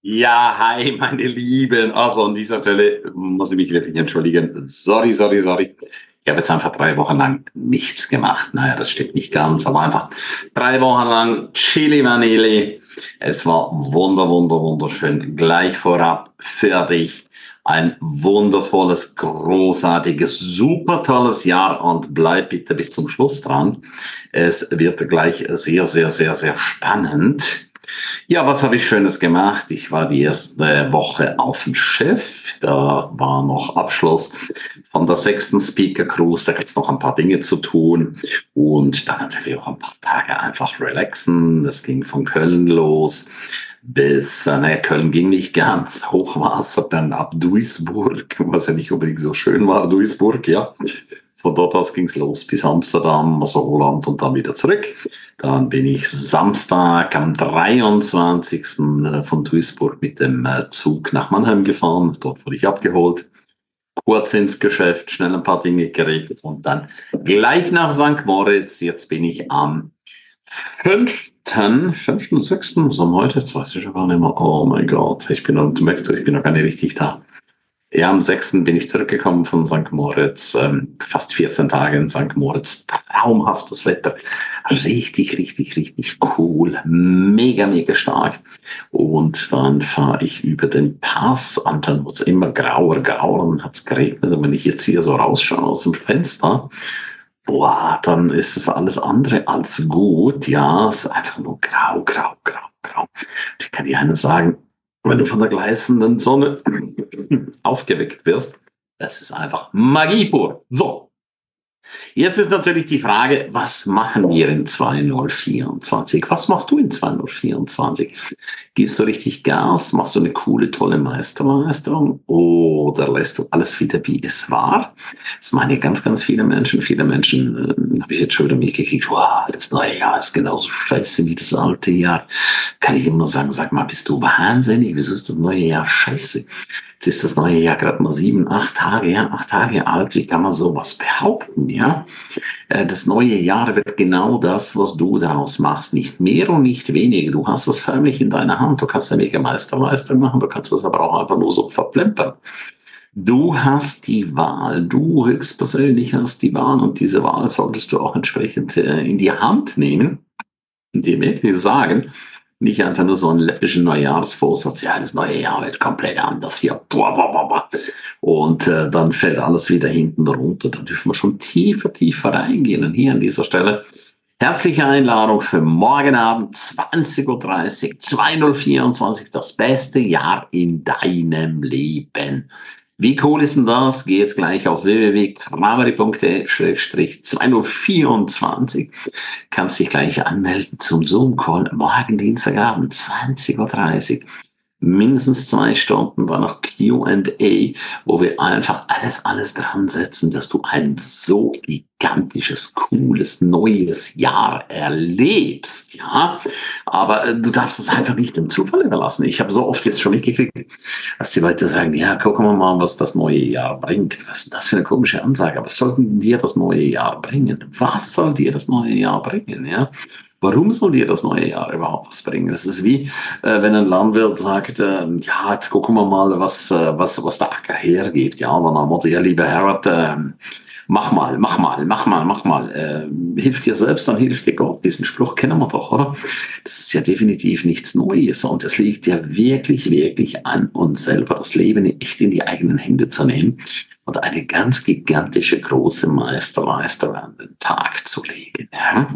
Ja, hi, meine Lieben. Also an dieser Stelle muss ich mich wirklich entschuldigen. Sorry, sorry, sorry. Ich habe jetzt einfach drei Wochen lang nichts gemacht. Naja, das stimmt nicht ganz, aber einfach drei Wochen lang Chili Vanille. Es war wunder, wunder, wunderschön. Gleich vorab für dich ein wundervolles, großartiges, super tolles Jahr und bleib bitte bis zum Schluss dran. Es wird gleich sehr, sehr, sehr, sehr spannend. Ja, was habe ich Schönes gemacht? Ich war die erste Woche auf dem Schiff. Da war noch Abschluss von der sechsten Speaker Cruise. Da gab es noch ein paar Dinge zu tun und dann natürlich auch ein paar Tage einfach relaxen. Das ging von Köln los bis, äh, naja, Köln ging nicht ganz. Hochwasser dann ab Duisburg, was ja nicht unbedingt so schön war, Duisburg, ja. Von dort aus ging's los bis Amsterdam, also Holland und dann wieder zurück. Dann bin ich Samstag am 23. Äh, von Duisburg mit dem äh, Zug nach Mannheim gefahren. Dort wurde ich abgeholt. Kurz ins Geschäft, schnell ein paar Dinge geregelt und dann gleich nach St. Moritz. Jetzt bin ich am 5. 5. 6. Was haben heute? Jetzt weiß ich schon gar nicht mehr. Oh mein Gott, ich bin du merkst, ich bin noch gar nicht richtig da. Ja, am 6. bin ich zurückgekommen von St. Moritz, ähm, fast 14 Tage in St. Moritz, traumhaftes Wetter, richtig, richtig, richtig cool, mega, mega stark. Und dann fahre ich über den Pass und dann wird es immer grauer, grauer und hat es geregnet. Und wenn ich jetzt hier so rausschaue aus dem Fenster, boah, dann ist es alles andere als gut. Ja, es ist einfach nur grau, grau, grau, grau. Ich kann dir eines sagen, wenn du von der gleißenden Sonne aufgeweckt wirst. Das ist einfach Magie pur. So, Jetzt ist natürlich die Frage, was machen wir in 2024? Was machst du in 2024? Gibst du richtig Gas? Machst du eine coole, tolle Meisterleistung? Oder lässt du alles wieder, wie es war? Das meinen ja ganz, ganz viele Menschen. Viele Menschen, äh, habe ich jetzt schon wieder mitgekriegt, wow, das neue Jahr ist genauso scheiße wie das alte Jahr. Kann ich immer nur sagen, sag mal, bist du wahnsinnig? Wieso ist das neue Jahr scheiße? Jetzt ist das neue Jahr gerade mal sieben, acht Tage, ja, acht Tage alt. Wie kann man sowas behaupten, ja? Äh, das neue Jahr wird genau das, was du daraus machst. Nicht mehr und nicht weniger. Du hast das förmlich in deiner Hand. Du kannst eine mega Meisterleistung machen. Du kannst das aber auch einfach nur so verplempern. Du hast die Wahl, du höchstpersönlich hast die Wahl und diese Wahl solltest du auch entsprechend äh, in die Hand nehmen, indem wir sagen, nicht einfach nur so einen läppischen Neujahrsvorsatz, ja, das neue Jahr wird komplett anders hier. Boah, boah, boah, boah. Und äh, dann fällt alles wieder hinten runter. Da dürfen wir schon tiefer, tiefer reingehen. Und hier an dieser Stelle herzliche Einladung für morgen Abend 20.30 Uhr, 2024, das beste Jahr in deinem Leben. Wie cool ist denn das? Geh jetzt gleich auf www.krameri.de-2024. Kannst dich gleich anmelden zum Zoom-Call morgen Dienstagabend 20.30 Uhr mindestens zwei Stunden dann noch Q&A, wo wir einfach alles, alles dran setzen, dass du ein so gigantisches, cooles, neues Jahr erlebst, ja. Aber äh, du darfst es einfach nicht dem Zufall überlassen. Ich habe so oft jetzt schon mitgekriegt, dass die Leute sagen, ja, gucken wir mal, was das neue Jahr bringt. Was ist das für eine komische Ansage? Was soll dir das neue Jahr bringen? Was soll dir das neue Jahr bringen, ja? Warum soll dir das neue Jahr überhaupt was bringen? Das ist wie, äh, wenn ein Landwirt sagt, äh, ja, jetzt gucken wir mal, was, äh, was, was der Acker hergibt. Ja, dann haben wir, ja, lieber Herr, äh, mach mal, mach mal, mach mal, mach mal. Äh, hilft dir selbst, dann hilft dir Gott. Diesen Spruch kennen wir doch, oder? Das ist ja definitiv nichts Neues und es liegt ja wirklich, wirklich an uns selber, das Leben echt in die eigenen Hände zu nehmen und eine ganz gigantische, große Meisterleistung an den Tag zu legen. Ja?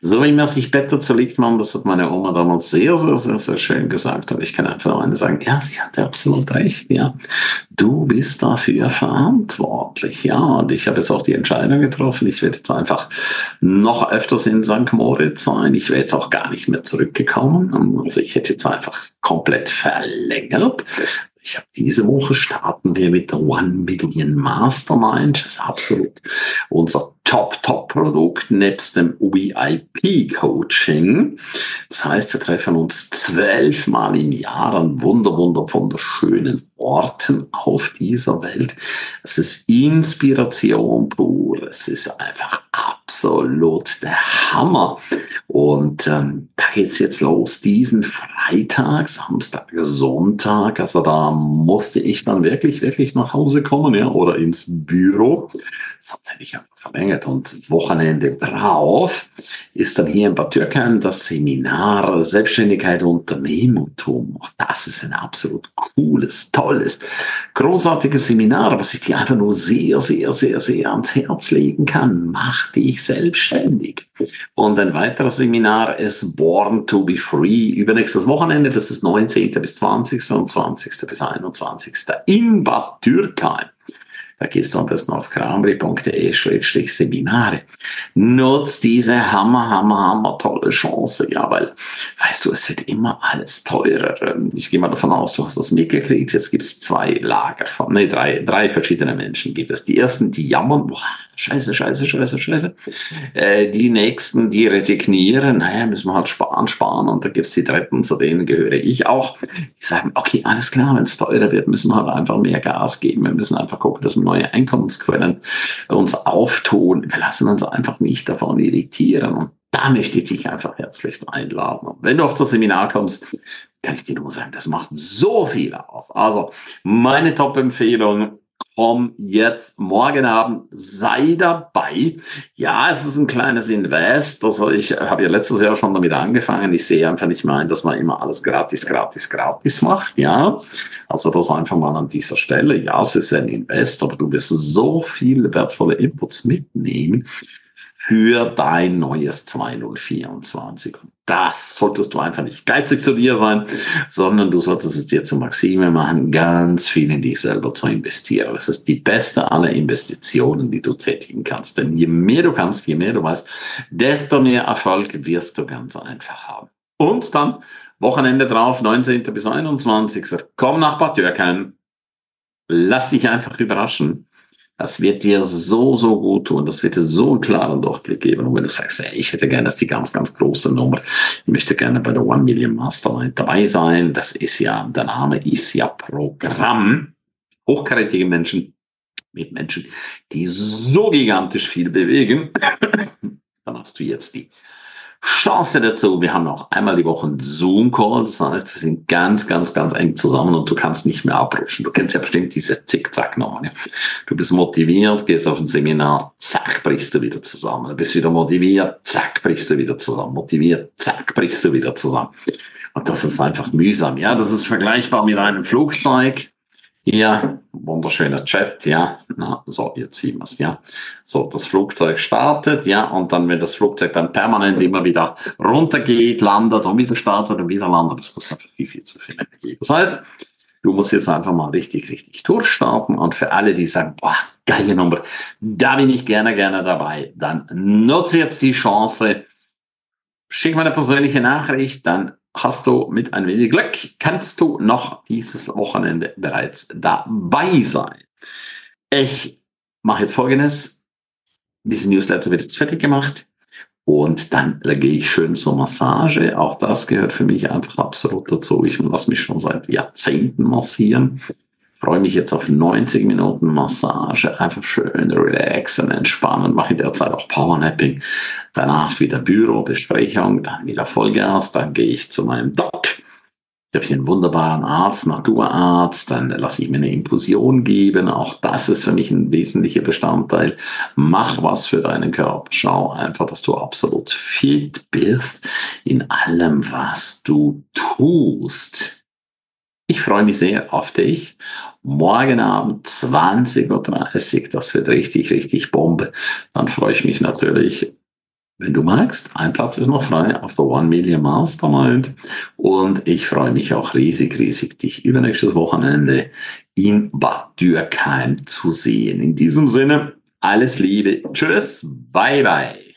So wie man sich Bett zu legt, man, das hat meine Oma damals sehr, sehr, sehr, sehr schön gesagt. Und ich kann einfach nur eine sagen, ja, sie hatte absolut recht, ja. Du bist dafür verantwortlich, ja. Und ich habe jetzt auch die Entscheidung getroffen, ich werde jetzt einfach noch öfters in St. Moritz sein. Ich wäre jetzt auch gar nicht mehr zurückgekommen. Also ich hätte jetzt einfach komplett verlängert. Ich habe diese Woche starten wir mit der One Million Mastermind. Das ist absolut unser Top-Top-Produkt nebst dem VIP-Coaching. Das heißt, wir treffen uns zwölfmal im Jahr an wunder, wunder, wunderschönen Orten auf dieser Welt. Es ist Inspiration pur. Es ist einfach absolut der Hammer. Und ähm, da geht's jetzt los, diesen Freitag, Samstag, Sonntag. Also da musste ich dann wirklich, wirklich nach Hause kommen, ja, oder ins Büro. Sonst hätte ich einfach verlängert. Und Wochenende drauf ist dann hier in Bad Türkheim das Seminar Selbstständigkeit, Unternehmertum. Auch das ist ein absolut cooles, tolles, großartiges Seminar, was ich dir einfach nur sehr, sehr, sehr, sehr ans Herz legen kann. Mach dich selbstständig. Und ein weiteres Seminar ist Born to be Free. Übernächstes Wochenende, das ist 19. bis 20. und 20. bis 21. in Bad Dürkheim. Da gehst du am besten auf kramri.de-seminare. Nutz diese hammer, hammer, hammer tolle Chance, ja, weil, weißt du, es wird immer alles teurer. Ich gehe mal davon aus, du hast das mitgekriegt. Jetzt gibt es zwei Lager von, nee, drei, drei verschiedene Menschen gibt es. Die ersten, die jammern, boah, scheiße, scheiße, scheiße, scheiße. Äh, die nächsten, die resignieren, naja, müssen wir halt sparen, sparen. Und da gibt's die dritten, zu denen gehöre ich auch. Die sagen, okay, alles klar, wenn es teurer wird, müssen wir halt einfach mehr Gas geben. Wir müssen einfach gucken, dass wir neue Einkommensquellen uns auftun. Wir lassen uns einfach nicht davon irritieren. Und da möchte ich dich einfach herzlichst einladen. Und wenn du auf das Seminar kommst, kann ich dir nur sagen, das macht so viel aus. Also meine Top-Empfehlung, komm jetzt morgen Abend, sei dabei. Ja, es ist ein kleines Invest. Also ich habe ja letztes Jahr schon damit angefangen. Ich sehe einfach nicht mehr ein, dass man immer alles gratis, gratis, gratis macht. Ja, also das einfach mal an dieser Stelle. Ja, es ist ein Invest, aber du wirst so viele wertvolle Inputs mitnehmen für dein neues 2024. Und das solltest du einfach nicht geizig zu dir sein, sondern du solltest es dir zur Maxime machen, ganz viel in dich selber zu investieren. Das ist die beste aller Investitionen, die du tätigen kannst. Denn je mehr du kannst, je mehr du weißt, desto mehr Erfolg wirst du ganz einfach haben. Und dann Wochenende drauf, 19. bis 21. Komm nach Bad Dürkheim. Lass dich einfach überraschen. Das wird dir so, so gut tun. Das wird dir so einen klaren Durchblick geben. Und wenn du sagst, ey, ich hätte gerne das die ganz, ganz große Nummer. Ich möchte gerne bei der One Million Mastermind dabei sein. Das ist ja, der Name ist ja Programm. Hochkarätige Menschen mit Menschen, die so gigantisch viel bewegen. Dann hast du jetzt die Chance dazu. Wir haben noch einmal die Woche einen Zoom-Call. Das heißt, wir sind ganz, ganz, ganz eng zusammen und du kannst nicht mehr abrutschen. Du kennst ja bestimmt diese Zickzack-Nummern. Ja. Du bist motiviert, gehst auf ein Seminar, zack, brichst du wieder zusammen. Du bist wieder motiviert, zack, brichst du wieder zusammen. Motiviert, zack, brichst du wieder zusammen. Und das ist einfach mühsam. Ja, das ist vergleichbar mit einem Flugzeug. Hier, wunderschöner Chat, ja. Na, so, jetzt sehen wir es, ja. So, das Flugzeug startet, ja, und dann, wenn das Flugzeug dann permanent immer wieder runtergeht, landet und wieder startet und wieder landet, das kostet einfach viel, viel zu viel Energie. Das heißt, du musst jetzt einfach mal richtig, richtig durchstarten und für alle, die sagen, boah, geile Nummer, da bin ich gerne, gerne dabei, dann nutze jetzt die Chance, schick mir eine persönliche Nachricht, dann hast du mit ein wenig Glück, kannst du noch dieses Wochenende bereits dabei sein. Ich mache jetzt Folgendes. Diese Newsletter wird jetzt fertig gemacht. Und dann gehe ich schön zur Massage. Auch das gehört für mich einfach absolut dazu. Ich lasse mich schon seit Jahrzehnten massieren freue mich jetzt auf 90 Minuten Massage, einfach schön relaxen, entspannen, mache in der Zeit auch Powernapping, danach wieder Bürobesprechung, dann wieder Vollgas, dann gehe ich zu meinem Doc. Ich habe hier einen wunderbaren Arzt, Naturarzt, dann lasse ich mir eine Infusion geben. Auch das ist für mich ein wesentlicher Bestandteil. Mach was für deinen Körper. Schau einfach, dass du absolut fit bist in allem, was du tust. Ich freue mich sehr auf dich. Morgen Abend 20.30 Uhr, das wird richtig, richtig Bombe. Dann freue ich mich natürlich, wenn du magst. Ein Platz ist noch frei auf der One Million Mastermind. Und ich freue mich auch riesig, riesig, dich übernächstes Wochenende in Bad Dürkheim zu sehen. In diesem Sinne, alles Liebe. Tschüss. Bye, bye.